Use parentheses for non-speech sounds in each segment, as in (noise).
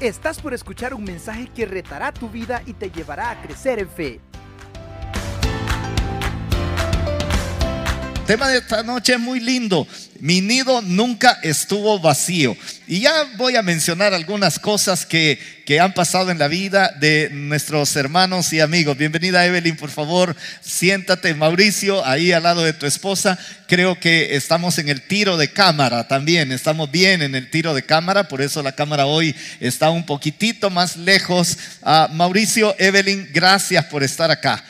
Estás por escuchar un mensaje que retará tu vida y te llevará a crecer en fe. Tema de esta noche es muy lindo. Mi nido nunca estuvo vacío. Y ya voy a mencionar algunas cosas que, que han pasado en la vida de nuestros hermanos y amigos. Bienvenida Evelyn, por favor, siéntate. Mauricio, ahí al lado de tu esposa. Creo que estamos en el tiro de cámara también. Estamos bien en el tiro de cámara, por eso la cámara hoy está un poquitito más lejos. Ah, Mauricio, Evelyn, gracias por estar acá.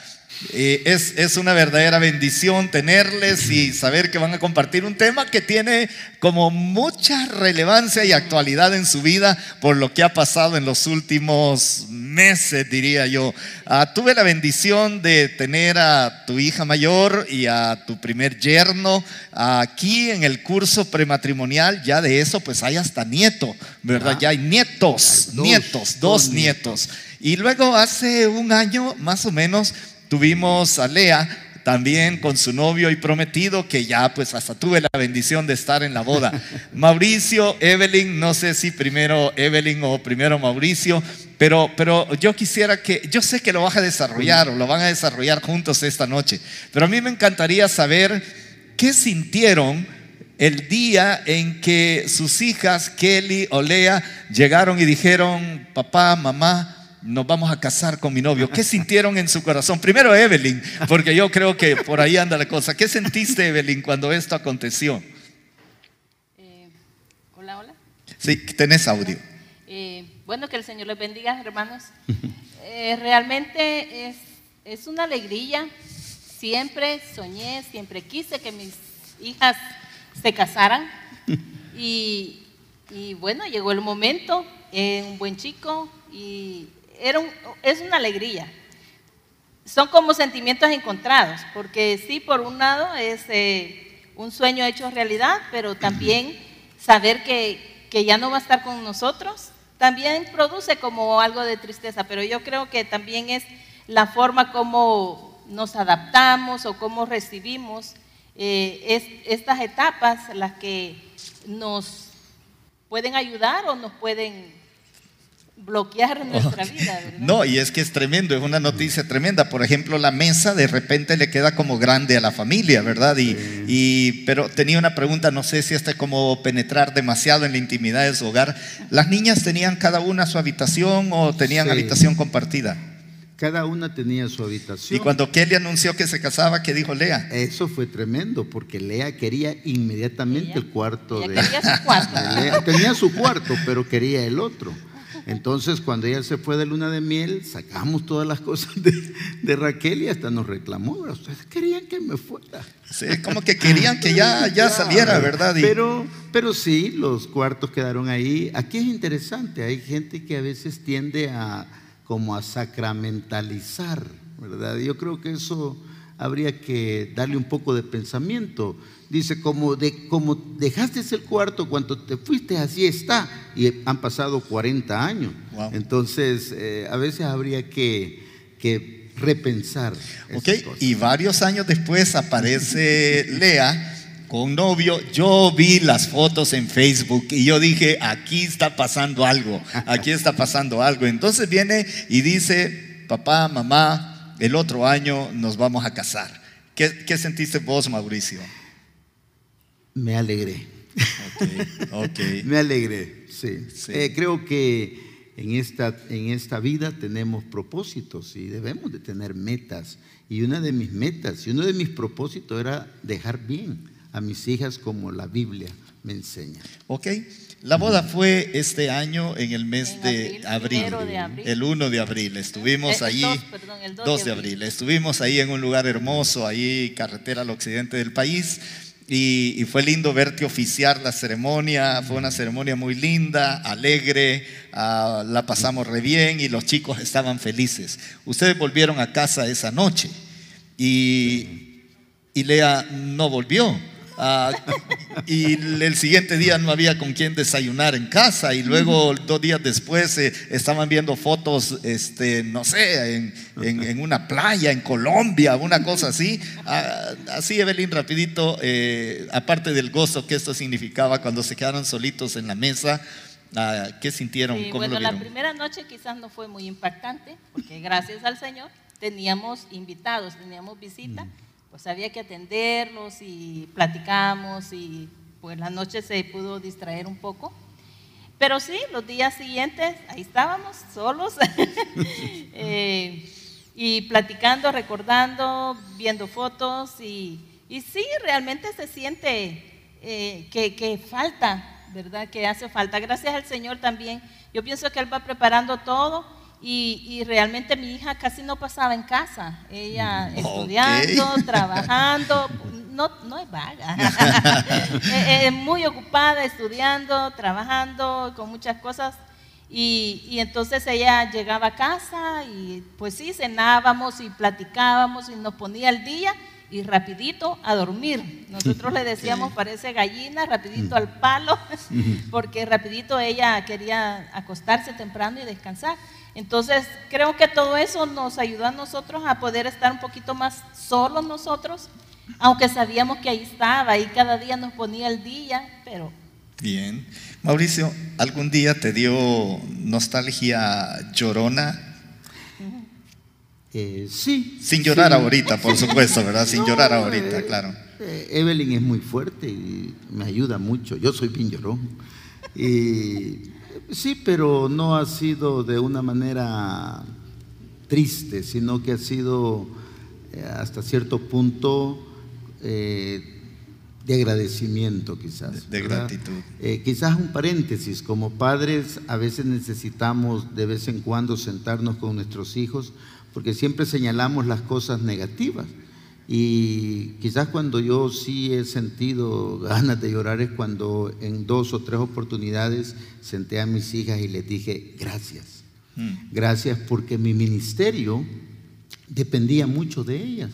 Eh, es, es, una verdadera bendición tenerles y saber que van a compartir un tema que tiene como mucha relevancia y actualidad en su vida por lo que ha pasado en los últimos meses, diría yo. Ah, tuve la bendición de tener a tu hija mayor y a tu primer yerno aquí en el curso prematrimonial. Ya de eso, pues hay hasta nieto, ¿verdad? Ya hay nietos, nietos, dos, nietos. Y luego hace un año más o menos Tuvimos a Lea también con su novio y prometido, que ya pues hasta tuve la bendición de estar en la boda. (laughs) Mauricio, Evelyn, no sé si primero Evelyn o primero Mauricio, pero, pero yo quisiera que, yo sé que lo vas a desarrollar o lo van a desarrollar juntos esta noche, pero a mí me encantaría saber qué sintieron el día en que sus hijas, Kelly o Lea, llegaron y dijeron, papá, mamá, nos vamos a casar con mi novio. ¿Qué sintieron en su corazón? Primero Evelyn, porque yo creo que por ahí anda la cosa. ¿Qué sentiste, Evelyn, cuando esto aconteció? Eh, hola, hola. Sí, tenés audio. Eh, bueno, que el Señor les bendiga, hermanos. Eh, realmente es, es una alegría. Siempre soñé, siempre quise que mis hijas se casaran. Y, y bueno, llegó el momento, un buen chico, y es una alegría. Son como sentimientos encontrados, porque sí, por un lado es eh, un sueño hecho realidad, pero también saber que, que ya no va a estar con nosotros, también produce como algo de tristeza, pero yo creo que también es la forma como nos adaptamos o cómo recibimos eh, estas etapas las que nos pueden ayudar o nos pueden bloquear nuestra vida. No, y es que es tremendo, es una noticia tremenda. Por ejemplo, la mesa de repente le queda como grande a la familia, ¿verdad? Y, y pero tenía una pregunta, no sé si este como penetrar demasiado en la intimidad de su hogar. ¿Las niñas tenían cada una su habitación o tenían habitación compartida? Cada una tenía su habitación. Y cuando Kelly anunció que se casaba, ¿qué dijo Lea? Eso fue tremendo, porque Lea quería inmediatamente el cuarto de. Quería su cuarto. Tenía su cuarto, pero quería el otro. Entonces, cuando ella se fue de luna de miel, sacamos todas las cosas de, Raquel y hasta nos reclamó. Ustedes querían que me fuera. Sí, como que querían que ya, (laughs) ya saliera, ¿verdad? Pero, pero sí, los cuartos quedaron ahí. Aquí es interesante, hay gente que a veces tiende a como a sacramentalizar, ¿verdad? Yo creo que eso habría que darle un poco de pensamiento. Dice, como, de, como dejaste el cuarto cuando te fuiste, así está. Y han pasado 40 años. Entonces, eh, a veces habría que, que repensar. Ok, y varios años después aparece (laughs) Lea con novio. Yo vi las fotos en Facebook y yo dije, aquí está pasando algo, aquí está pasando algo. Entonces viene y dice, papá, mamá, el otro año nos vamos a casar. ¿Qué, sentiste vos, Mauricio? Me alegré. (laughs) Me alegré, sí. Eh, creo que en esta, en esta vida tenemos propósitos y debemos de tener metas. Y una de mis metas y uno de mis propósitos era dejar bien a mis hijas como la Biblia me enseña. Ok. La boda fue este año en el mes de, abril, el 1 de abril. Estuvimos eh, el 2, de, abril. Estuvimos ahí en un lugar hermoso, ahí carretera al occidente del país. Y, fue lindo verte oficiar la ceremonia. Fue una ceremonia muy linda, alegre. Ah, la pasamos re bien y los chicos estaban felices. Ustedes volvieron a casa esa noche y, y Lea no volvió. Ah, y el siguiente día no había con quién desayunar en casa y luego dos días después eh, estaban viendo fotos, este, no sé, en, una playa en Colombia, una cosa así. Ah, así, Evelyn, rapidito, eh, aparte del gozo que esto significaba cuando se quedaron solitos en la mesa, Ah, ¿Qué sintieron? Sí, ¿Cómo bueno, lo la primera noche quizás no fue muy impactante, porque gracias al Señor teníamos invitados, teníamos visita, pues había que atenderlos y platicamos y pues la noche se pudo distraer un poco. Pero sí, los días siguientes, ahí estábamos solos (laughs) eh, y platicando, recordando, viendo fotos y, y sí, realmente se siente eh, que, que falta, ¿verdad? Que hace falta. Gracias al Señor también. Yo pienso que Él va preparando todo y, y realmente mi hija casi no pasaba en casa. Ella Ok. estudiando, (laughs) trabajando, no, no es vaga. (laughs) (laughs) Eh, eh, muy ocupada, estudiando, trabajando, con muchas cosas. Y, y entonces ella llegaba a casa y pues sí, cenábamos y platicábamos y nos ponía al día y rapidito a dormir. Nosotros le decíamos, parece gallina, rapidito al palo, porque rapidito ella quería acostarse temprano y descansar. Entonces, creo que todo eso nos ayudó a nosotros a poder estar un poquito más solos nosotros, aunque sabíamos que ahí estaba y cada día nos ponía al día, pero Bien. Mauricio, ¿algún día te dio nostalgia llorona? Eh, sí. Sin llorar sí. ahorita, por supuesto, ¿verdad? Sin No, llorar ahorita, eh, claro. eh, Evelyn es muy fuerte y me ayuda mucho. Yo soy bien llorón. Y, sí, pero no ha sido de una manera triste, sino que ha sido eh, hasta cierto punto eh, de agradecimiento quizás. De- gratitud. Eh, quizás un paréntesis, como padres a veces necesitamos de vez en cuando sentarnos con nuestros hijos porque siempre señalamos las cosas negativas. Y quizás cuando yo sí he sentido ganas de llorar es cuando en dos o tres oportunidades senté a mis hijas y les dije gracias. Mm. Gracias porque mi ministerio dependía mucho de ellas.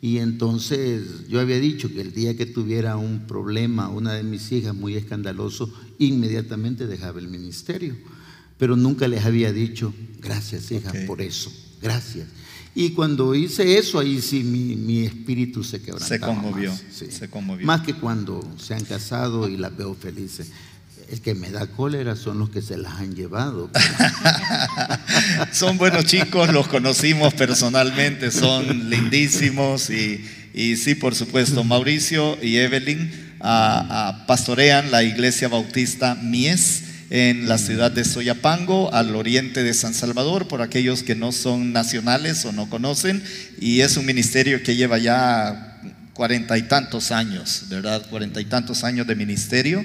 Y entonces yo había dicho que el día que tuviera un problema, una de mis hijas muy escandaloso, inmediatamente dejaba el ministerio. Pero nunca les había dicho, gracias hija Ok. por eso, gracias. Y cuando hice eso, ahí sí mi, mi espíritu se quebrantaba. Se conmovió, más, sí. se conmovió. Más que cuando se han casado y las veo felices. El que me da cólera son los que se las han llevado. (laughs) Son buenos chicos, los conocimos personalmente, son lindísimos y, y sí, por supuesto, Mauricio y Evelyn ah, ah, pastorean la iglesia bautista Mies en la ciudad de Soyapango, al oriente de San Salvador, por aquellos que no son nacionales o no conocen, y es un ministerio que lleva ya cuarenta y tantos años, ¿verdad? Cuarenta y tantos años de ministerio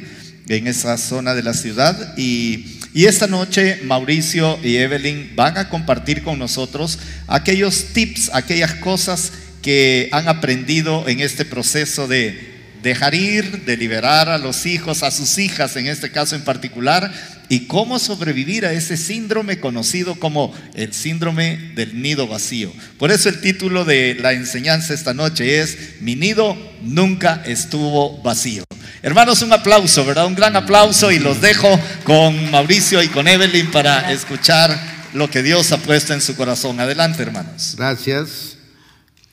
en esa zona de la ciudad. Y, y esta noche Mauricio y Evelyn van a compartir con nosotros aquellos tips, aquellas cosas que han aprendido en este proceso de dejar ir, de liberar a los hijos, a sus hijas en este caso en particular, y cómo sobrevivir a ese síndrome conocido como el síndrome del nido vacío. Por eso el título de la enseñanza esta noche es Mi nido nunca estuvo vacío. Hermanos, un aplauso, ¿verdad? Un gran aplauso y los dejo con Mauricio y con Evelyn para escuchar lo que Dios ha puesto en su corazón. Adelante, hermanos. Gracias.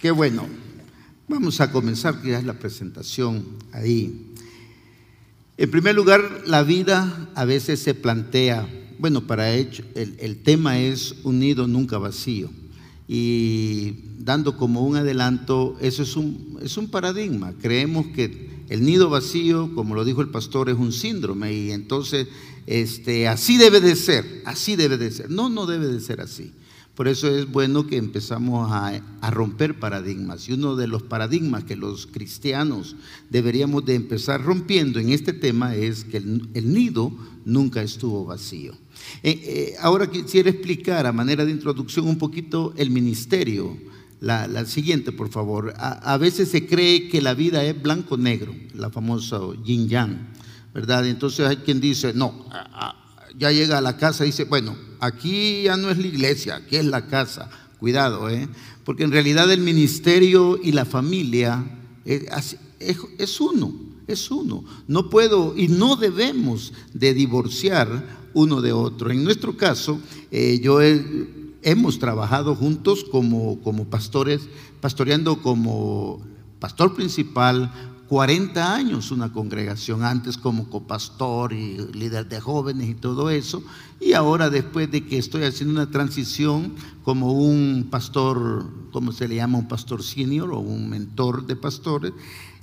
Qué bueno. Vamos a comenzar, es la presentación ahí. En primer lugar, la vida a veces se plantea, bueno, para hecho, el, el tema es un nido nunca vacío. Y dando como un adelanto, eso es un, es un paradigma. Creemos que el nido vacío, como lo dijo el pastor, es un síndrome y entonces este, así debe de ser, así debe de ser. No, no debe de ser así. Por eso es bueno que empezamos a, romper paradigmas. Y uno de los paradigmas que los cristianos deberíamos de empezar rompiendo en este tema es que el, nido nunca estuvo vacío. Eh, eh, ahora quisiera explicar a manera de introducción un poquito el ministerio. La, siguiente, por favor. A, veces se cree que la vida es blanco-negro, la famosa yin yang, ¿verdad? Entonces hay quien dice, no, ya llega a la casa y dice, bueno, aquí ya no es la iglesia, aquí es la casa. Cuidado, ¿eh? Porque en realidad el ministerio y la familia es, es, es uno, es uno. No puedo y no debemos de divorciar uno de otro. En nuestro caso, eh, yo he, hemos trabajado juntos como, como pastores, pastoreando como pastor principal, 40 años una congregación, antes como copastor y líder de jóvenes y todo eso, y ahora después de que estoy haciendo una transición como un pastor, ¿cómo se le llama? Un pastor senior o un mentor de pastores,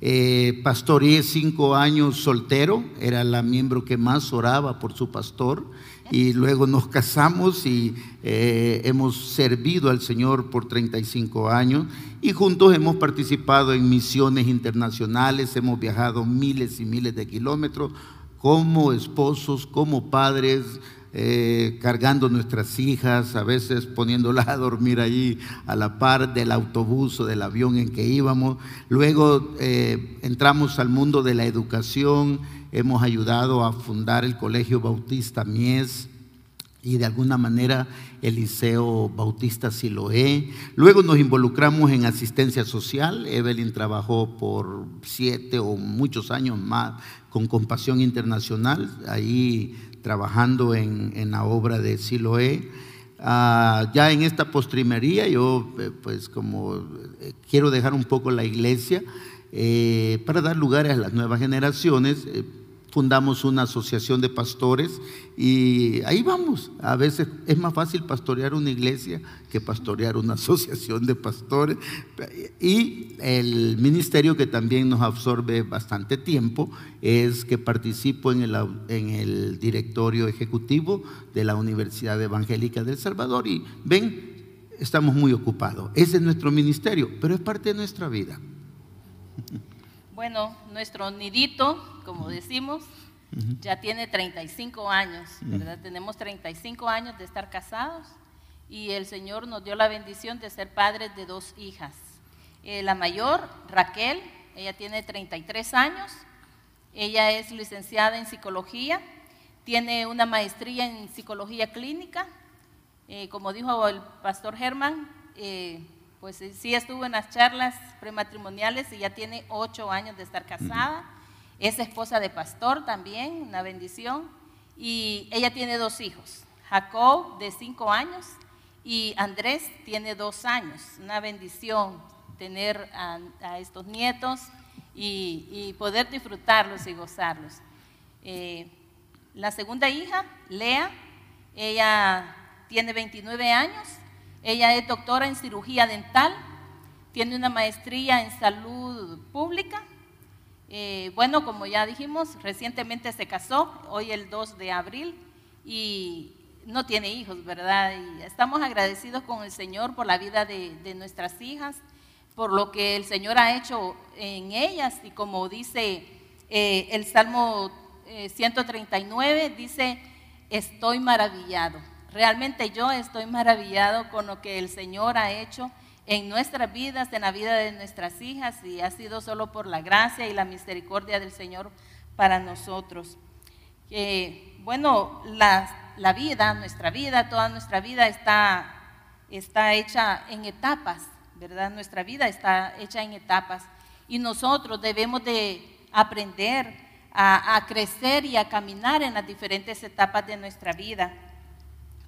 eh, pastoreé cinco años soltero, era la miembro que más oraba por su pastor y luego nos casamos y eh, hemos servido al Señor por 35 años y juntos hemos participado en misiones internacionales, hemos viajado miles y miles de kilómetros como esposos, como padres, eh, cargando nuestras hijas, a veces poniéndolas a dormir allí a la par del autobús o del avión en que íbamos. Luego eh, entramos al mundo de la educación, hemos ayudado a fundar el Colegio Bautista Mies y de alguna manera el Liceo Bautista Siloé. Luego nos involucramos en asistencia social. Evelyn trabajó por siete o muchos años más con Compasión Internacional. Ahí trabajando en, la obra de Siloé. Ah, ya en esta postrimería yo eh, pues como eh, quiero dejar un poco la iglesia eh, para dar lugar a las nuevas generaciones fundamos una asociación de pastores y ahí vamos. A veces es más fácil pastorear una iglesia que pastorear una (laughs) asociación de pastores. Y el ministerio que también nos absorbe bastante tiempo es que participo en el, en el directorio ejecutivo de la Universidad Evangélica del Salvador. Y ven, estamos muy ocupados. Ese es nuestro ministerio, pero es parte de nuestra vida. Bueno, nuestro nidito, como decimos, ya tiene 35 años, ¿verdad? Tenemos 35 años de estar casados y el Señor nos dio la bendición de ser padres de dos hijas. Eh, la mayor, Raquel, ella tiene 33 años, ella es licenciada en psicología, tiene una maestría en psicología clínica, eh, como dijo el pastor Germán, eh, pues sí estuvo en las charlas prematrimoniales y ya tiene ocho años de estar casada. Es esposa de pastor también, una bendición. Y ella tiene dos hijos, Jacob de cinco años y Andrés tiene dos años. Una bendición tener a, estos nietos y, poder disfrutarlos y gozarlos. Eh, la segunda hija, Lea, ella tiene 29 años ella es doctora en cirugía dental, tiene una maestría en salud pública. Eh, bueno, como ya dijimos, recientemente se casó, hoy el 2 de abril, y no tiene hijos, ¿verdad? Y estamos agradecidos con el Señor por la vida de, nuestras hijas, por lo que el Señor ha hecho en ellas, y como dice eh, el Salmo 139, eh, dice, estoy maravillado. Realmente yo estoy maravillado con lo que el Señor ha hecho en nuestras vidas, en la vida de nuestras hijas, y ha sido solo por la gracia y la misericordia del Señor para nosotros. bueno, la, vida, nuestra vida, toda nuestra vida está, está hecha en etapas, ¿verdad? Nuestra vida está hecha en etapas y nosotros debemos de aprender a crecer y a caminar en las diferentes etapas de nuestra vida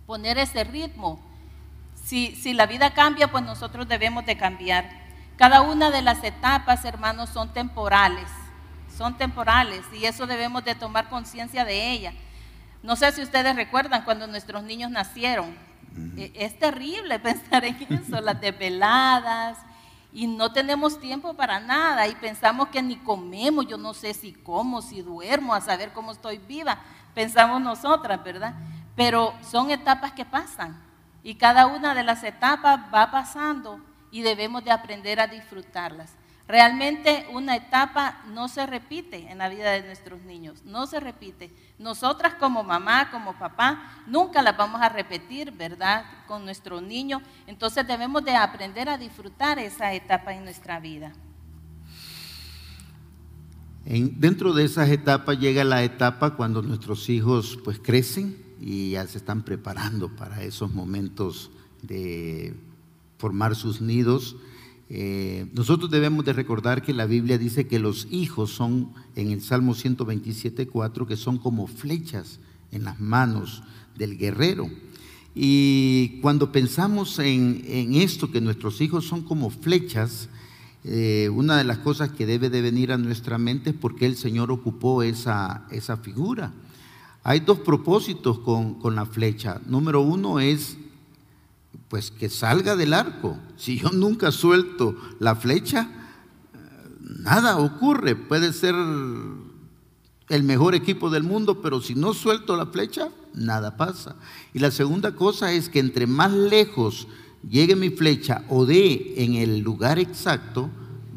poner ese ritmo. Si, si la vida cambia, pues nosotros debemos de cambiar. Cada una de las etapas, hermanos, son temporales, son temporales y eso debemos de tomar conciencia de ella. No sé si ustedes recuerdan cuando nuestros niños nacieron. E, es terrible (laughs) pensar en eso, las desveladas, y no tenemos tiempo para nada y pensamos que ni comemos, yo no sé si como, si duermo, a saber cómo estoy viva, pensamos nosotras, ¿verdad? Pero son etapas que pasan y cada una de las etapas va pasando y debemos de aprender a disfrutarlas. Realmente una etapa no se repite en la vida de nuestros niños, no se repite. Nosotras como mamá, como papá, nunca las vamos a repetir, ¿verdad? Con nuestro niño. Entonces debemos de aprender a disfrutar esa etapa en nuestra vida. dentro de esas etapas llega la etapa cuando nuestros hijos pues crecen, y ya se están preparando para esos momentos de formar sus nidos. Eh, nosotros debemos de recordar que la Biblia dice que los hijos son, en el Salmo 127.4, que son como flechas en las manos del guerrero. Y cuando pensamos en, en esto, que nuestros hijos son como flechas, eh, una de las cosas que debe de venir a nuestra mente es por qué el Señor ocupó esa, esa figura. Hay dos propósitos con, con la flecha. Número uno es pues que salga del arco. Si yo nunca suelto la flecha, nada ocurre. Puede ser el mejor equipo del mundo, pero si no suelto la flecha, nada pasa. Y la segunda cosa es que entre más lejos llegue mi flecha o dé en el lugar exacto,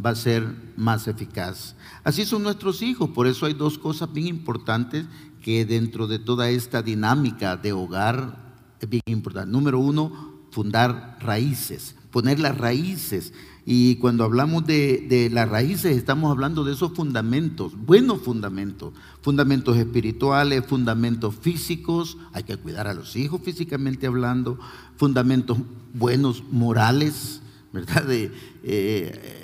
va a ser más eficaz. Así son nuestros hijos, por eso hay dos cosas bien importantes que dentro de toda esta dinámica de hogar es bien importante. Número uno, fundar raíces, poner las raíces. Y cuando hablamos de, las raíces, estamos hablando de esos fundamentos, buenos fundamentos, fundamentos espirituales, fundamentos físicos, hay que cuidar a los hijos físicamente hablando, fundamentos buenos morales, ¿verdad? De, eh,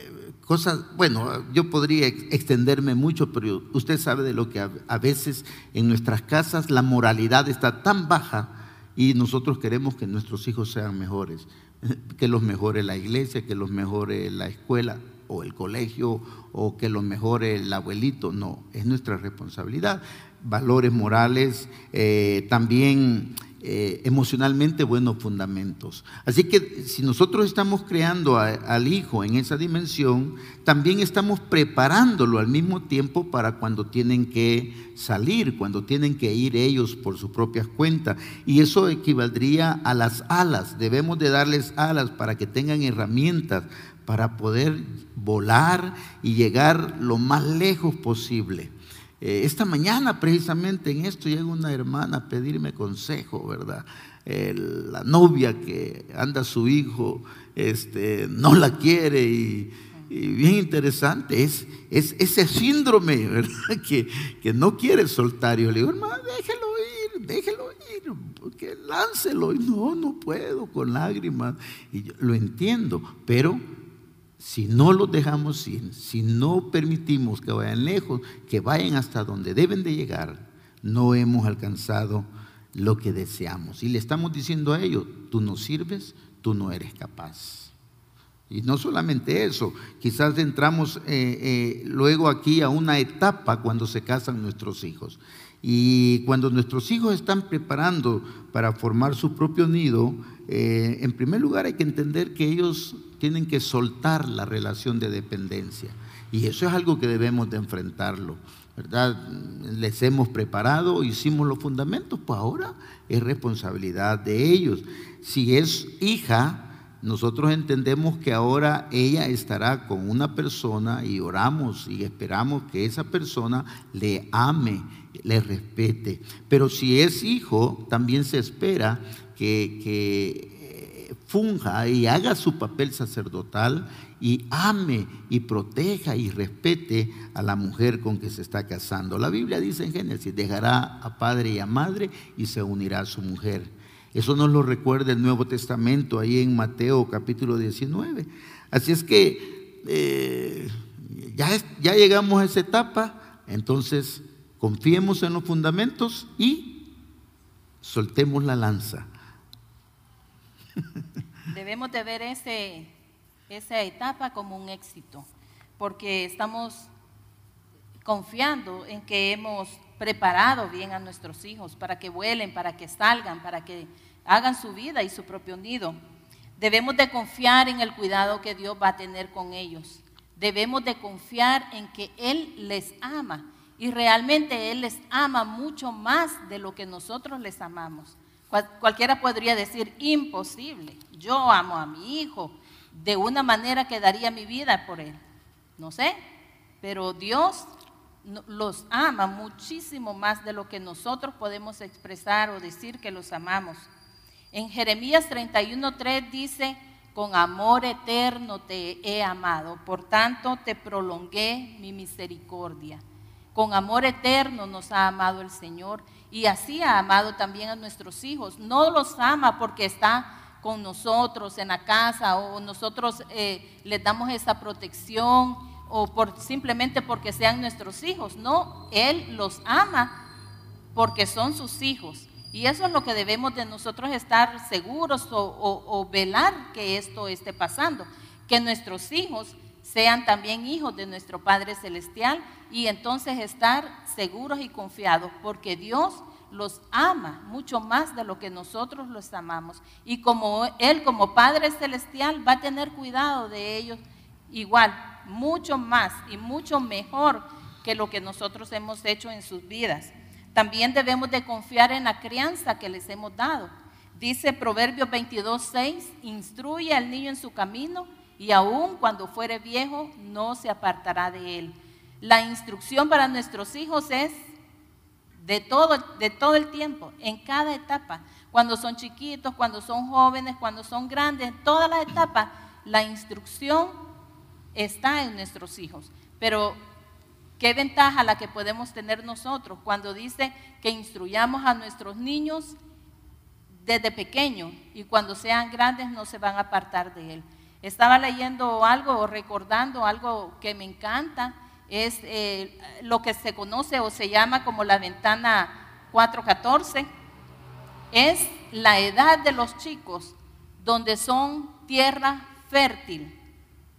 cosas, bueno, yo podría extenderme mucho, pero usted sabe de lo que a veces en nuestras casas la moralidad está tan baja y nosotros queremos que nuestros hijos sean mejores, (laughs) que los mejore la iglesia, que los mejore la escuela o el colegio o que los mejore el abuelito. No, es nuestra responsabilidad. Valores morales, eh, también eh, emocionalmente buenos fundamentos. Así que si nosotros estamos creando al hijo en esa dimensión, también estamos preparándolo al mismo tiempo para cuando tienen que salir, cuando tienen que ir ellos por sus propias cuentas. Y eso equivaldría a las alas. Debemos de darles alas para que tengan herramientas para poder volar y llegar lo más lejos posible. Eh, esta mañana precisamente en esto llega una hermana a pedirme consejo, ¿verdad? la novia que anda su hijo este, no la quiere y, bien interesante, es, es ese síndrome, (laughs) ¿verdad? Que, que, no quiere soltar. Yo le digo, hermano, déjelo ir, déjelo ir, porque láncelo. Y no, no puedo, con lágrimas. Y yo lo entiendo, pero si no los dejamos ir, si no permitimos que vayan lejos, que vayan hasta donde deben de llegar, no hemos alcanzado lo que deseamos. Y le estamos diciendo a ellos, tú no sirves, tú no eres capaz. Y no solamente eso, quizás entramos eh, eh, luego aquí a una etapa cuando se casan nuestros hijos. Y cuando nuestros hijos están preparando para formar su propio nido, eh, en primer lugar hay que entender que ellos tienen que soltar la relación de dependencia. Y eso es algo que debemos de enfrentarlo. ¿verdad? Les hemos preparado, hicimos los fundamentos, pues ahora es responsabilidad de ellos. Si es hija, nosotros entendemos que ahora ella estará con una persona y oramos y esperamos que esa persona le ame, le respete. Pero si es hijo, también se espera que, que funja y haga su papel sacerdotal y ame y proteja y respete a la mujer con que se está casando. La Biblia dice en Génesis, dejará a padre y a madre y se unirá a su mujer. Eso nos lo recuerda el Nuevo Testamento ahí en Mateo capítulo 19. Así es que eh, ya, ya llegamos a esa etapa, entonces confiemos en los fundamentos y soltemos la lanza (laughs) Debemos de ver ese, esa etapa como un éxito, porque estamos confiando en que hemos preparado bien a nuestros hijos para que vuelen, para que salgan, para que hagan su vida y su propio nido. Debemos de confiar en el cuidado que Dios va a tener con ellos. Debemos de confiar en que Él les ama y realmente Él les ama mucho más de lo que nosotros les amamos cualquiera podría decir, imposible. Yo amo a mi hijo de una manera que daría mi vida por él. No sé, pero Dios los ama muchísimo más de lo que nosotros podemos expresar o decir que los amamos. En Jeremías 31.3 dice, con amor eterno te he amado, por tanto te prolongué mi misericordia. Con amor eterno nos ha amado el Señor y así ha amado también a nuestros hijos. No los ama porque está con nosotros en la casa o nosotros eh, les damos esa protección o por, simplemente porque sean nuestros hijos. No, Él los ama porque son sus hijos. Y eso es lo que debemos de nosotros estar seguros o velar que esto esté pasando. Que nuestros hijos sean también hijos de nuestro Padre Celestial y entonces estar seguros y confiados, porque Dios los ama mucho más de lo que nosotros los amamos. Y como Él, como Padre Celestial, va a tener cuidado de ellos igual, mucho más y mucho mejor que lo que nosotros hemos hecho en sus vidas. También debemos de confiar en la crianza que les hemos dado. Dice Proverbios 22, 6, instruye al niño en su camino y aun cuando fuere viejo no se apartará de él. La instrucción para nuestros hijos es de todo, de todo el tiempo, en cada etapa. Cuando son chiquitos, cuando son jóvenes, cuando son grandes, en todas las etapas, la instrucción está en nuestros hijos. Pero qué ventaja la que podemos tener nosotros cuando dice que instruyamos a nuestros niños desde pequeños y cuando sean grandes no se van a apartar de él. Estaba leyendo algo o recordando algo que me encanta es eh, lo que se conoce o se llama como la ventana 414, es la edad de los chicos donde son tierra fértil.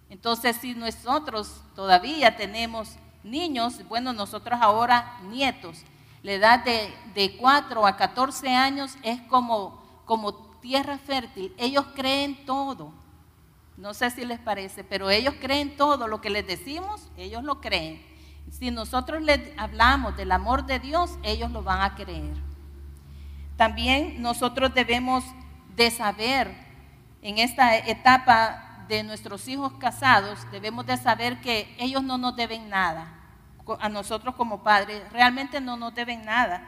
Entonces, si nosotros todavía tenemos niños, bueno, nosotros ahora nietos, la edad de, de 4 a 14 años es como, como tierra fértil. Ellos creen todo. No sé si les parece, pero ellos creen todo lo que les decimos, ellos lo creen. Si nosotros les hablamos del amor de Dios, ellos lo van a creer. También nosotros debemos de saber en esta etapa de nuestros hijos casados, debemos de saber que ellos no nos deben nada. A nosotros como padres realmente no nos deben nada.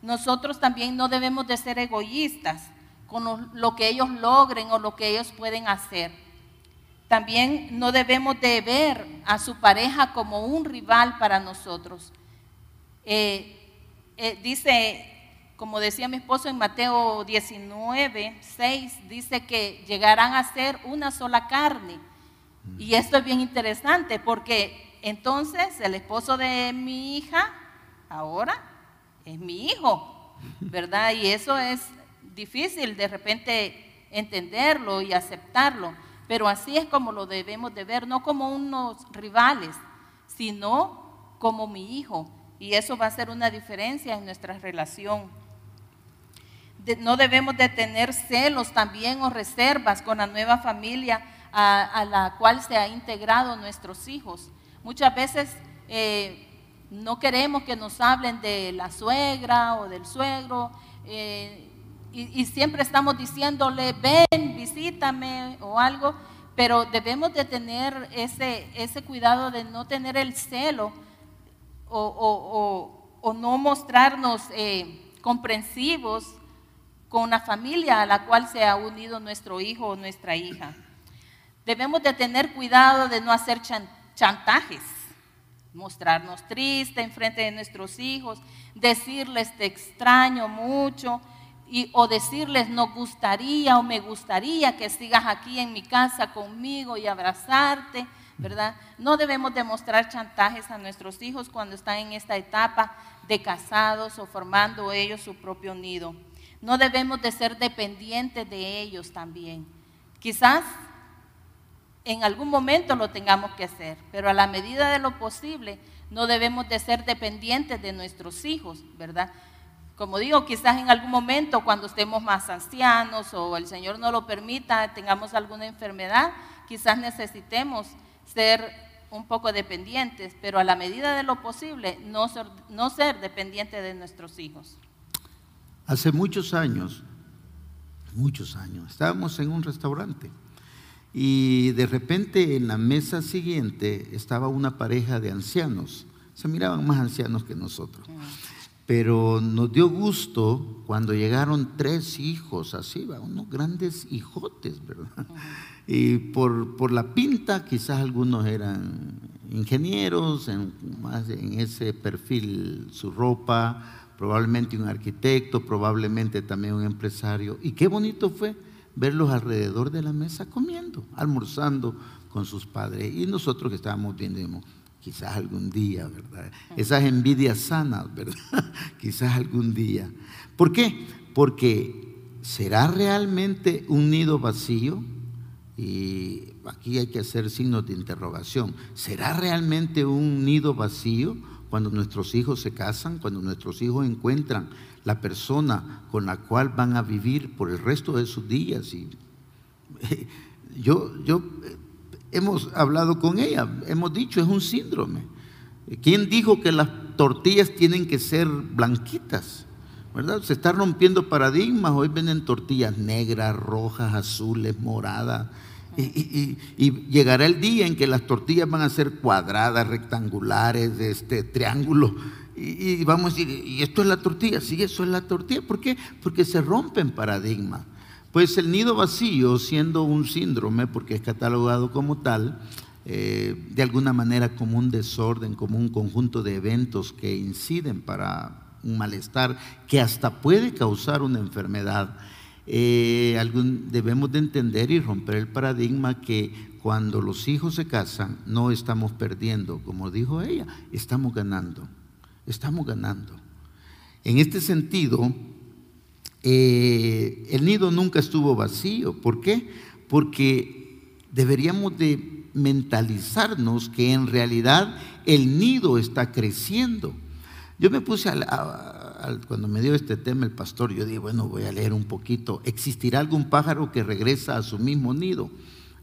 Nosotros también no debemos de ser egoístas con lo que ellos logren o lo que ellos pueden hacer. También no debemos de ver a su pareja como un rival para nosotros. Eh, eh, dice, como decía mi esposo en Mateo 19, 6, dice que llegarán a ser una sola carne. Y esto es bien interesante porque entonces el esposo de mi hija ahora es mi hijo, ¿verdad? Y eso es difícil de repente entenderlo y aceptarlo. Pero así es como lo debemos de ver, no como unos rivales, sino como mi hijo. Y eso va a ser una diferencia en nuestra relación. no debemos de tener celos también o reservas con la nueva familia a, la cual se ha integrado nuestros hijos. Muchas veces eh, no queremos que nos hablen de la suegra o del suegro. Eh, y, siempre estamos diciéndole, ven, visítame o algo, pero debemos de tener ese, ese cuidado de no tener el celo o, no mostrarnos eh, comprensivos con la familia a la cual se ha unido nuestro hijo o nuestra hija. Debemos de tener cuidado de no hacer chantajes, mostrarnos tristes en frente de nuestros hijos, decirles te extraño mucho, o decirles, nos gustaría o me gustaría que sigas aquí en mi casa conmigo y abrazarte, ¿verdad? No debemos demostrar chantajes a nuestros hijos cuando están en esta etapa de casados o formando ellos su propio nido. No debemos de ser dependientes de ellos también. Quizás en algún momento lo tengamos que hacer, pero a la medida de lo posible no debemos de ser dependientes de nuestros hijos, ¿verdad? Como digo, quizás en algún momento cuando estemos más ancianos o el Señor no lo permita, tengamos alguna enfermedad, quizás necesitemos ser un poco dependientes, pero a la medida de lo posible no ser, no ser dependientes de nuestros hijos. Hace muchos años, muchos años, estábamos en un restaurante y de repente en la mesa siguiente estaba una pareja de ancianos, se miraban más ancianos que nosotros. Mm. Pero nos dio gusto cuando llegaron tres hijos, así, unos grandes hijotes, ¿verdad? Y por, por, la pinta, quizás algunos eran ingenieros, en, más en ese perfil, su ropa, probablemente un arquitecto, probablemente también un empresario. Y qué bonito fue verlos alrededor de la mesa comiendo, almorzando con sus padres. Y nosotros que estábamos viendo, Quizás algún día, ¿verdad? Esas envidias sanas, ¿verdad? (laughs) Quizás algún día. ¿Por qué? Porque será realmente un nido vacío y aquí hay que hacer signos de interrogación. ¿Será realmente un nido vacío cuando nuestros hijos se casan, cuando nuestros hijos encuentran la persona con la cual van a vivir por el resto de sus días? Y, (laughs) yo, yo, hemos hablado con ella, hemos dicho, es un síndrome. ¿Quién dijo que las tortillas tienen que ser blanquitas? ¿verdad? Se está rompiendo paradigmas. Hoy venden tortillas negras, rojas, azules, moradas. Y, llegará el día en que las tortillas van a ser cuadradas, rectangulares, de este, triángulos. Y, vamos a decir, ¿y esto es la tortilla? Sí, eso es la tortilla. ¿Por qué? Porque se rompen paradigmas. Pues el nido vacío, siendo un síndrome, porque es catalogado como tal, eh, de alguna manera como un desorden, como un conjunto de eventos que inciden para un malestar que hasta puede causar una enfermedad. Eh, debemos de entender y romper el paradigma que cuando los hijos se casan no estamos perdiendo, como dijo ella, estamos ganando, estamos ganando. En este sentido, eh, el nido nunca estuvo vacío. ¿Por qué? Porque deberíamos de mentalizarnos que en realidad el nido está creciendo. Yo me puse, cuando me dio este tema el pastor, yo dije, bueno, voy a leer un poquito. ¿Existirá algún pájaro que regresa a su mismo nido?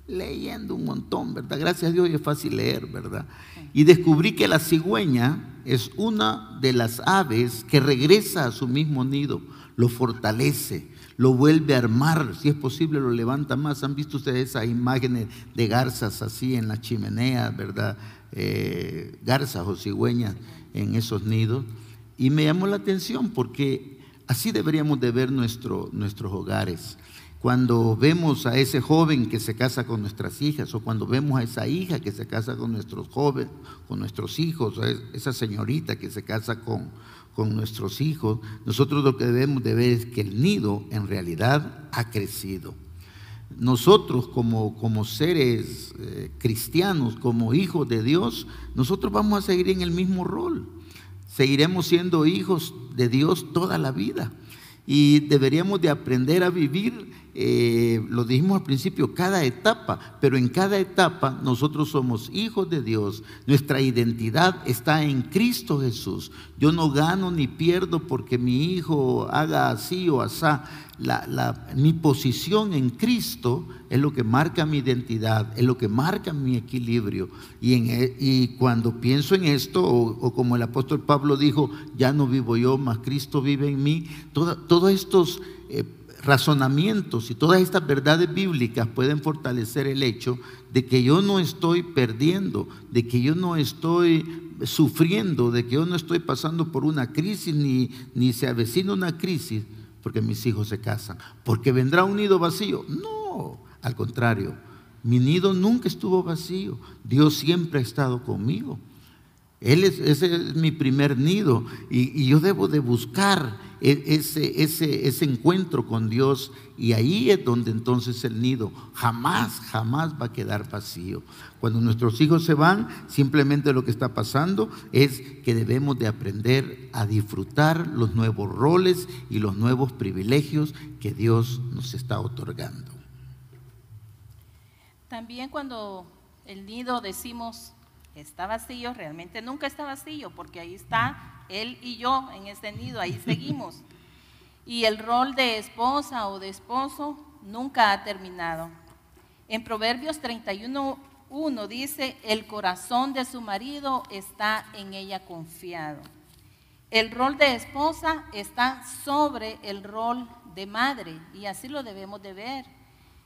Leyendo un montón, ¿verdad? Gracias a Dios es fácil leer, ¿verdad? Y descubrí que la cigüeña es una de las aves que regresa a su mismo nido, lo fortalece, lo vuelve a armar, si es posible lo levanta más. ¿Han visto ustedes esas imágenes de garzas así en la chimenea, verdad? Eh, garzas o cigüeñas en esos nidos. Y me llamó la atención porque así deberíamos de ver nuestro, nuestros hogares. Cuando vemos a ese joven que se casa con nuestras hijas, o cuando vemos a esa hija que se casa con nuestros jóvenes, con nuestros hijos, esa señorita que se casa con, con nuestros hijos, nosotros lo que debemos de ver es que el nido en realidad ha crecido. Nosotros como, como seres eh, cristianos, como hijos de Dios, nosotros vamos a seguir en el mismo rol. Seguiremos siendo hijos de Dios toda la vida. Y deberíamos de aprender a vivir eh, lo dijimos al principio, cada etapa, pero en cada etapa nosotros somos hijos de Dios, nuestra identidad está en Cristo Jesús. Yo no gano ni pierdo porque mi hijo haga así o asá. mi posición en Cristo es lo que marca mi identidad, es lo que marca mi equilibrio. Y, e, y cuando pienso en esto, o, como el apóstol Pablo dijo, ya no vivo yo, más Cristo vive en mí, todos estos... Eh, razonamientos y todas estas verdades bíblicas pueden fortalecer el hecho de que yo no estoy perdiendo, de que yo no estoy sufriendo, de que yo no estoy pasando por una crisis ni, ni se avecina una crisis porque mis hijos se casan, porque vendrá un nido vacío. No, al contrario, mi nido nunca estuvo vacío, Dios siempre ha estado conmigo. Él es, ese es mi primer nido y, yo debo de buscar e, ese, ese, ese, encuentro con Dios y ahí es donde entonces el nido jamás, jamás va a quedar vacío. Cuando nuestros hijos se van, simplemente lo que está pasando es que debemos de aprender a disfrutar los nuevos roles y los nuevos privilegios que Dios nos está otorgando. También cuando el nido decimos está vacío, realmente nunca está vacío, porque ahí está él y yo en este nido, ahí seguimos. Y el rol de esposa o de esposo nunca ha terminado. En Proverbios 31.1 dice, el corazón de su marido está en ella confiado. El rol de esposa está sobre el rol de madre y así lo debemos de ver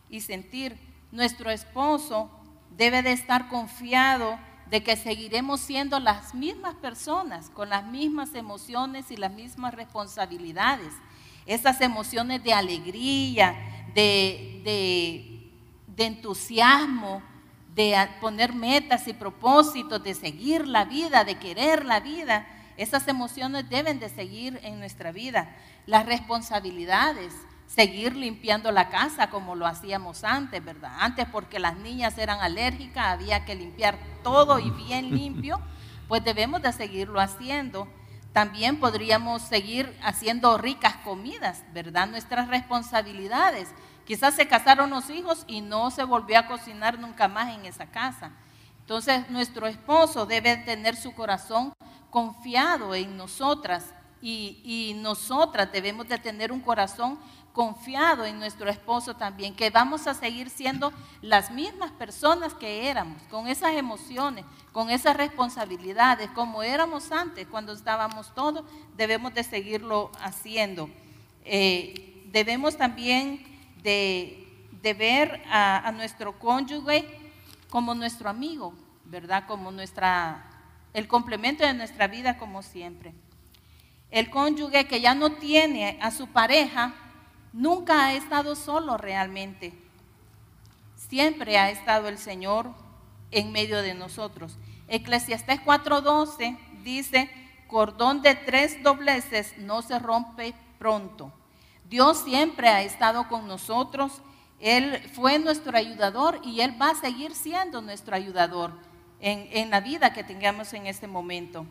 y sentir. Nuestro esposo debe de estar confiado de que seguiremos siendo las mismas personas, con las mismas emociones y las mismas responsabilidades. Esas emociones de alegría, de, entusiasmo, de poner metas y propósitos, de seguir la vida, de querer la vida. Esas emociones deben de seguir en nuestra vida. Las responsabilidades, seguir limpiando la casa como lo hacíamos antes, ¿verdad? Antes porque las niñas eran alérgicas, había que limpiar todo y bien (laughs) limpio, pues debemos de seguirlo haciendo. También podríamos seguir haciendo ricas comidas, ¿verdad? Nuestras responsabilidades, Quizás se casaron los hijos y no se volvió a cocinar nunca más en esa casa. Entonces nuestro esposo debe tener su corazón confiado en nosotras y, y, nosotras debemos de tener un corazón confiado en nuestro esposo también, que vamos a seguir siendo las mismas personas que éramos, con esas emociones, con esas responsabilidades, como éramos antes, cuando estábamos todos, debemos de seguirlo haciendo. Eh, debemos también de, de ver a, a, nuestro cónyuge como nuestro amigo, ¿verdad? Como nuestra, el complemento de nuestra vida como siempre. El cónyuge que ya no tiene a su pareja, nunca ha estado solo realmente. Siempre ha estado el Señor en medio de nosotros. Eclesiastés 4:12 dice, cordón de tres dobleces no se rompe pronto. Dios siempre ha estado con nosotros. Él fue nuestro ayudador y Él va a seguir siendo nuestro ayudador en, la vida que tengamos en este momento.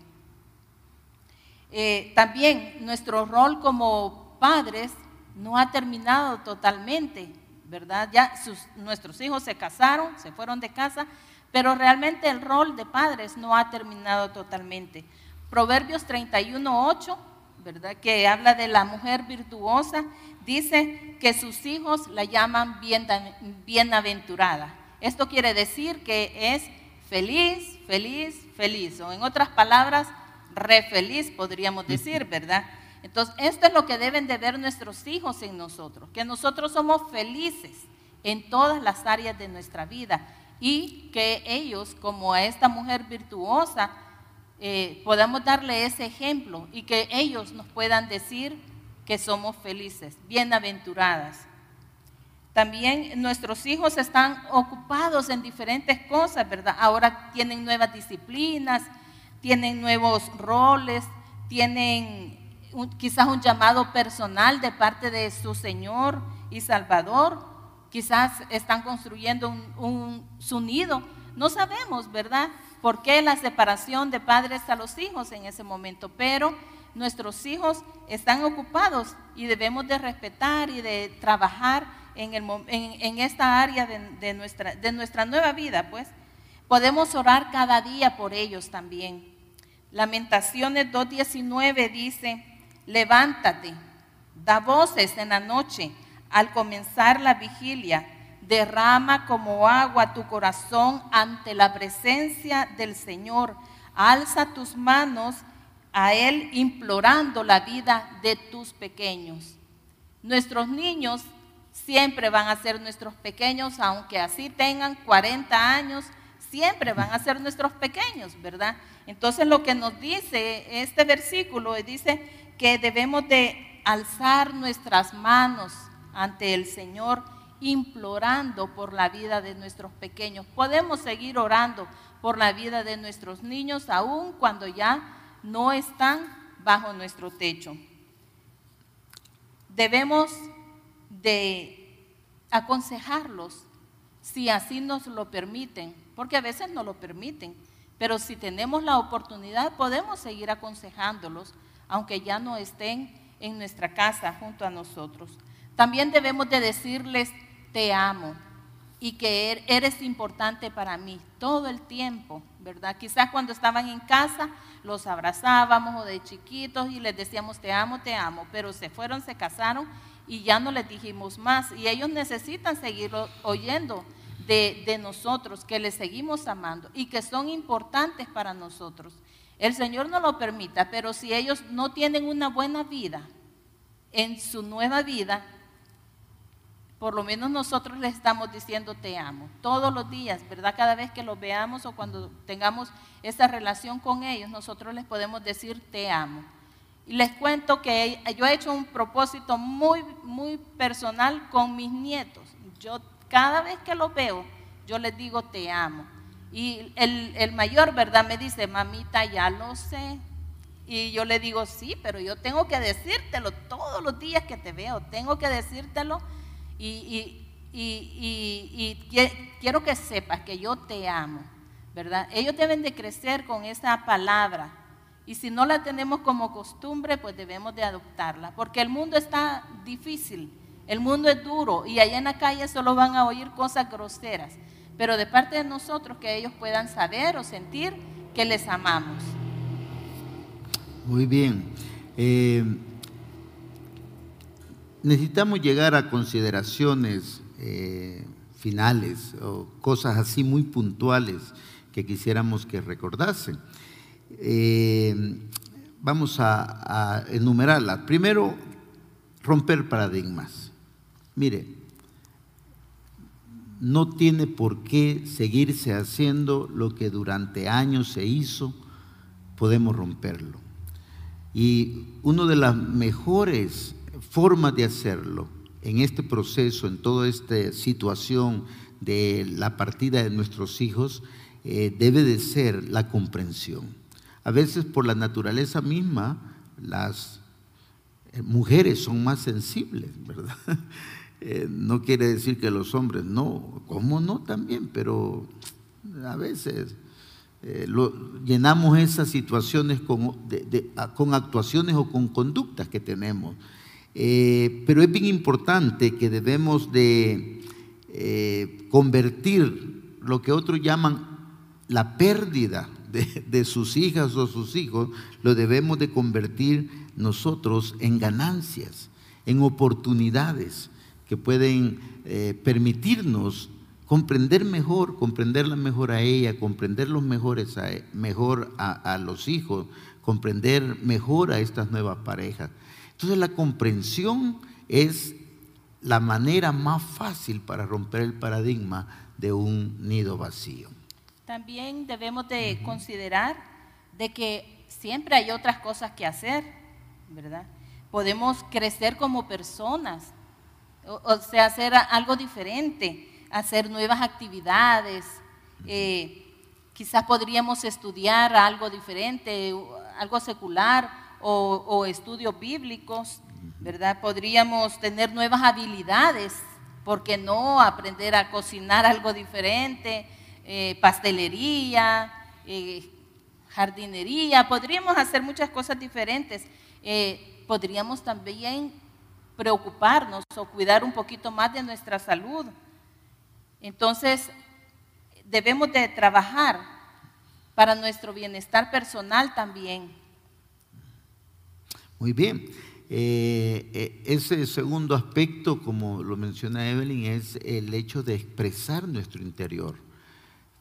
Eh, también nuestro rol como padres no ha terminado totalmente, ¿verdad? Ya sus, nuestros hijos se casaron, se fueron de casa, pero realmente el rol de padres no ha terminado totalmente. Proverbios 31.8, ¿verdad? Que habla de la mujer virtuosa, dice que sus hijos la llaman bien, bienaventurada. Esto quiere decir que es feliz, feliz, feliz, o en otras palabras, re feliz podríamos decir, ¿verdad? Entonces, esto es lo que deben de ver nuestros hijos en nosotros, que nosotros somos felices en todas las áreas de nuestra vida y que ellos, como a esta mujer virtuosa, eh, podamos darle ese ejemplo y que ellos nos puedan decir que somos felices, bienaventuradas. También nuestros hijos están ocupados en diferentes cosas, ¿verdad? Ahora tienen nuevas disciplinas, tienen nuevos roles, tienen quizás un llamado personal de parte de su Señor y Salvador. Quizás están construyendo un, su nido. No sabemos, ¿verdad? ¿Por qué la separación de padres a los hijos en ese momento? Pero nuestros hijos están ocupados y debemos de respetar y de trabajar en, el, en, esta área de, nuestra, de nuestra nueva vida, pues. Podemos orar cada día por ellos también. Lamentaciones 2.19 dice, levántate, da voces en la noche al comenzar la vigilia, derrama como agua tu corazón ante la presencia del Señor, alza tus manos a Él implorando la vida de tus pequeños. Nuestros niños siempre van a ser nuestros pequeños, aunque así tengan 40 años, siempre van a ser nuestros pequeños, ¿verdad? Entonces lo que nos dice este versículo dice que debemos de alzar nuestras manos ante el Señor implorando por la vida de nuestros pequeños. Podemos seguir orando por la vida de nuestros niños aun cuando ya no están bajo nuestro techo. Debemos de aconsejarlos si así nos lo permiten, porque a veces no lo permiten, pero si tenemos la oportunidad podemos seguir aconsejándolos aunque ya no estén en nuestra casa junto a nosotros. También debemos de decirles, te amo y que er-, eres importante para mí todo el tiempo, ¿verdad? Quizás cuando estaban en casa los abrazábamos o de chiquitos y les decíamos, te amo, te amo, pero se fueron, se casaron y ya no les dijimos más. Y ellos necesitan seguir oyendo de, de nosotros, que les seguimos amando y que son importantes para nosotros. El Señor no lo permita, pero si ellos no tienen una buena vida en su nueva vida, por lo menos nosotros les estamos diciendo te amo todos los días, ¿verdad? Cada vez que los veamos o cuando tengamos esa relación con ellos, nosotros les podemos decir te amo. Y les cuento que yo he hecho un propósito muy, muy personal con mis nietos. Yo cada vez que los veo, yo les digo te amo. Y el, mayor, ¿verdad? Me dice, mamita, ya lo sé. Y yo le digo, sí, pero yo tengo que decírtelo todos los días que te veo, tengo que decírtelo y, quiero que sepas que yo te amo, ¿verdad? Ellos deben de crecer con esa palabra y si no la tenemos como costumbre, pues debemos de adoptarla, porque el mundo está difícil El mundo es duro y allá en la calle solo van a oír cosas groseras, pero de parte de nosotros que ellos puedan saber o sentir que les amamos. Muy bien. Eh, necesitamos llegar a consideraciones eh, finales o cosas así muy puntuales que quisiéramos que recordasen. Eh, vamos a, a enumerarlas. Primero, romper paradigmas. Mire, no tiene por qué seguirse haciendo lo que durante años se hizo, podemos romperlo. Y una de las mejores formas de hacerlo en este proceso, en toda esta situación de la partida de nuestros hijos, eh, debe de ser la comprensión. A veces por la naturaleza misma, las eh, mujeres son más sensibles, ¿verdad? (laughs) Eh, no quiere decir que los hombres no, ¿cómo no también? Pero a veces llenamos esas situaciones con, con, actuaciones o con conductas que tenemos. pero es bien importante que debemos de convertir lo que otros llaman la pérdida de, sus hijas o sus hijos, lo debemos de convertir nosotros en ganancias, en oportunidades que pueden eh, permitirnos comprender mejor, comprenderla mejor a ella, comprender los mejores e, mejor a, a, los hijos, comprender mejor a estas nuevas parejas. Entonces la comprensión es la manera más fácil para romper el paradigma de un nido vacío. También debemos de considerar de que siempre hay otras cosas que hacer, ¿verdad? Podemos crecer como personas, o, sea, hacer algo diferente, hacer nuevas actividades. Eh, quizás podríamos estudiar algo diferente, algo secular o, o estudios bíblicos, ¿verdad? Podríamos tener nuevas habilidades, ¿por qué no? Aprender a cocinar algo diferente, eh, pastelería, eh, jardinería, podríamos hacer muchas cosas diferentes. Eh, podríamos también preocuparnos o cuidar un poquito más de nuestra salud. Entonces, debemos de trabajar para nuestro bienestar personal también. Muy bien. ese segundo aspecto, como lo menciona Evelyn, es el hecho de expresar nuestro interior.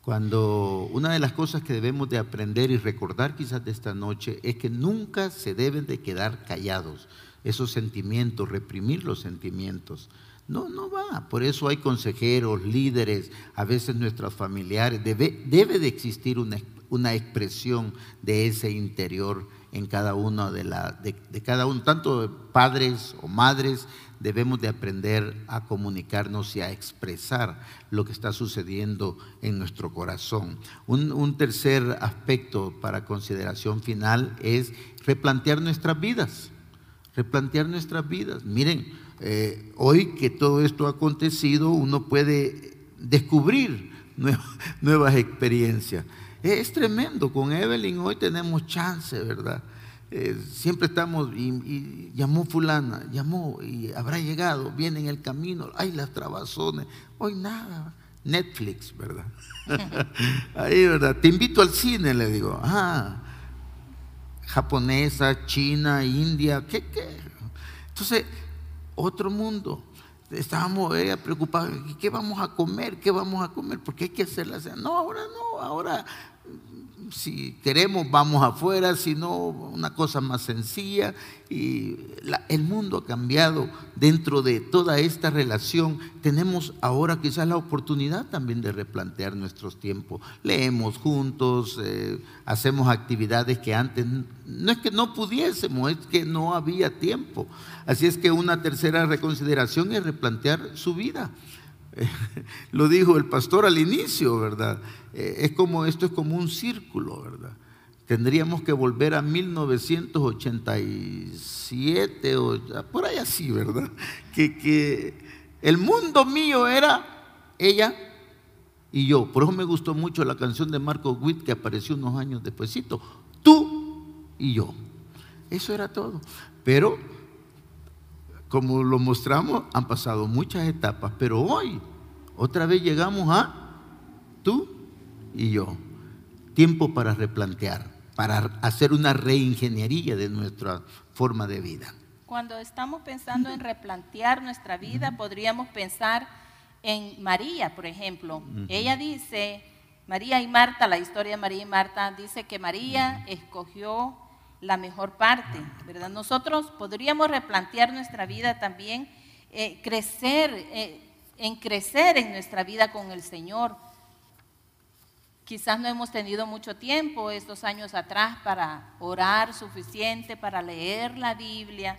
Cuando una de las cosas que debemos de aprender y recordar quizás de esta noche es que nunca se deben de quedar callados esos sentimientos, reprimir los sentimientos. No, no va. Por eso hay consejeros, líderes, a veces nuestros familiares. Debe, debe de existir una, una expresión de ese interior en cada uno de, la, de, cada uno, tanto padres o madres, debemos de aprender a comunicarnos y a expresar lo que está sucediendo en nuestro corazón. Un, tercer aspecto para consideración final es replantear nuestras vidas, replantear nuestras vidas. Miren, eh, hoy que todo esto ha acontecido, uno puede descubrir (laughs) nuevas experiencias. Es tremendo, con Evelyn hoy tenemos chance, ¿verdad? Eh, siempre estamos, y, llamó fulana, llamó y habrá llegado, viene en el camino, hay las trabazones, hoy nada, Netflix, ¿verdad? (laughs) Ahí, ¿verdad? Te invito al cine, le digo, ah, japonesa, china, india, ¿qué, qué? Entonces, otro mundo. Estábamos ella preocupados, ¿qué vamos a comer? ¿Qué vamos a comer? Porque hay que hacerla. No, ahora no, ahora si queremos vamos afuera, si no, una cosa más sencilla. Y el mundo ha cambiado dentro de toda esta relación. Tenemos ahora quizás la oportunidad también de replantear nuestros tiempos. Leemos juntos, eh, hacemos actividades que antes no es que no pudiésemos, es que no había tiempo. Así es que una tercera reconsideración es replantear su vida. (laughs) Lo dijo el pastor al inicio, ¿verdad? Eh, es como, esto es como un círculo, ¿verdad? Tendríamos que volver a 1987 o por ahí así, ¿verdad? Que, que el mundo mío era ella y yo. Por eso me gustó mucho la canción de Marco Witt que apareció unos años despuesito. Tú y yo. Eso era todo. Pero como lo mostramos, han pasado muchas etapas, pero hoy otra vez llegamos a tú y yo. Tiempo para replantear, para hacer una reingeniería de nuestra forma de vida. Cuando estamos pensando en replantear nuestra vida, podríamos pensar en María, por ejemplo. Ella dice, María y Marta, la historia de María y Marta dice que María escogió la mejor parte, ¿verdad? Nosotros podríamos replantear nuestra vida también, eh, crecer, eh, en crecer en nuestra vida con el Señor. Quizás no hemos tenido mucho tiempo estos años atrás para orar suficiente, para leer la Biblia,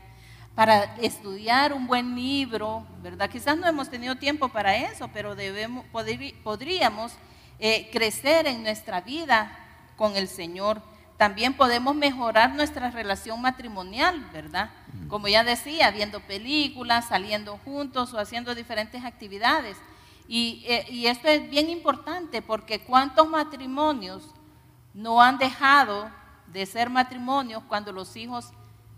para estudiar un buen libro, ¿verdad? Quizás no hemos tenido tiempo para eso, pero debemos, podríamos eh, crecer en nuestra vida con el Señor también podemos mejorar nuestra relación matrimonial, ¿verdad? Como ya decía, viendo películas, saliendo juntos o haciendo diferentes actividades. Y, eh, y esto es bien importante porque cuántos matrimonios no han dejado de ser matrimonios cuando los hijos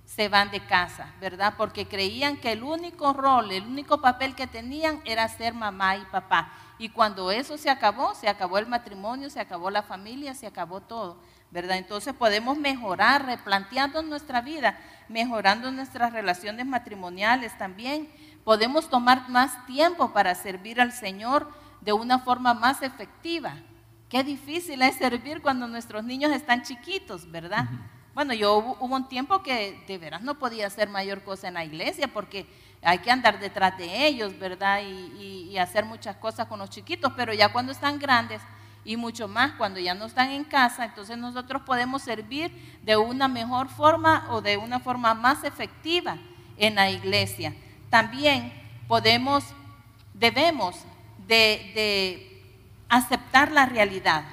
se van de casa, ¿verdad? Porque creían que el único rol, el único papel que tenían era ser mamá y papá. Y cuando eso se acabó, se acabó el matrimonio, se acabó la familia, se acabó todo. ¿Verdad? Entonces podemos mejorar, replanteando nuestra vida, mejorando nuestras relaciones matrimoniales también. Podemos tomar más tiempo para servir al Señor de una forma más efectiva. Qué difícil es servir cuando nuestros niños están chiquitos, ¿verdad? Bueno, yo hubo, un tiempo que de veras no podía hacer mayor cosa en la iglesia porque hay que andar detrás de ellos, ¿verdad? y hacer muchas cosas con los chiquitos, pero ya cuando están grandes, y mucho más cuando ya no están en casa, entonces nosotros podemos servir de una mejor forma o de una forma más efectiva en la iglesia. También podemos, debemos de, aceptar la realidad.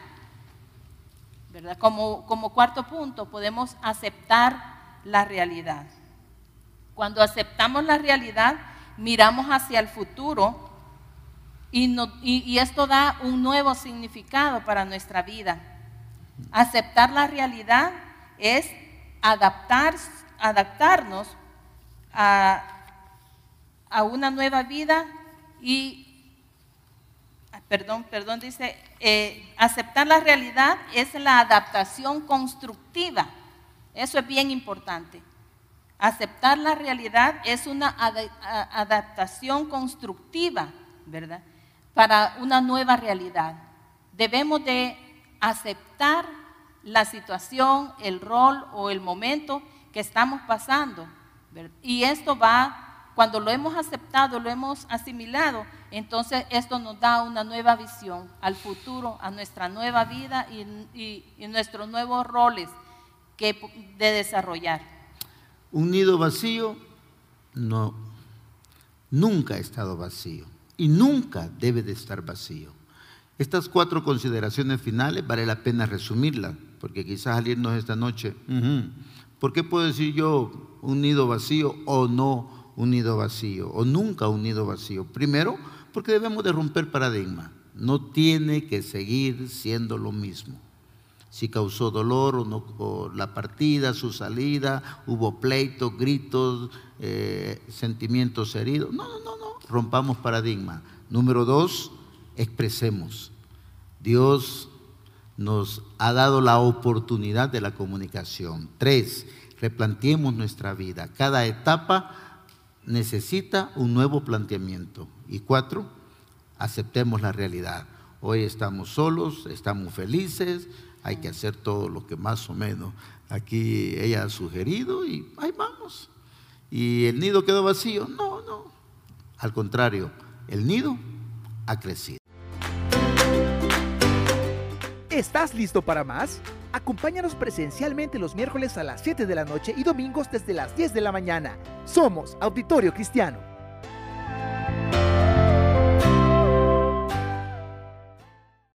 ¿verdad? Como, como cuarto punto, podemos aceptar la realidad. Cuando aceptamos la realidad, miramos hacia el futuro y, esto da un nuevo significado para nuestra vida. Aceptar la realidad es adaptar, adaptarnos a, una nueva vida y, perdón, perdón, dice, eh, aceptar la realidad es la adaptación constructiva. Eso es bien importante. Aceptar la realidad es una adaptación constructiva, ¿verdad? Para una nueva realidad. Debemos de aceptar la situación, el rol o el momento que estamos pasando. Y esto va, cuando lo hemos aceptado, lo hemos asimilado, entonces esto nos da una nueva visión al futuro, a nuestra nueva vida y, nuestros nuevos roles que, de desarrollar. Un nido vacío no, nunca ha estado vacío y nunca debe de estar vacío. Estas cuatro consideraciones finales vale la pena resumirlas, porque quizás salirnos esta noche, ¿por qué puedo decir yo un nido vacío o no un nido vacío, o nunca un nido vacío? Primero, porque debemos de romper paradigma. No tiene que seguir siendo lo mismo. Si causó dolor o no, la partida, su salida, hubo pleitos, gritos, eh, sentimientos heridos. No, no, no, no rompamos paradigma. Número dos, expresemos. Dios nos ha dado la oportunidad de la comunicación. Tres, replanteemos nuestra vida. Cada etapa necesita un nuevo planteamiento. Y cuatro, aceptemos la realidad. Hoy estamos solos, estamos felices, hay que hacer todo lo que más o menos aquí ella ha sugerido y ahí vamos. ¿Y el nido quedó vacío? No, no, al contrario, el nido ha crecido. ¿Estás listo para más? Acompáñanos presencialmente los miércoles a las 7 de la noche y domingos desde las 10 de la mañana. Somos Auditorio Cristiano.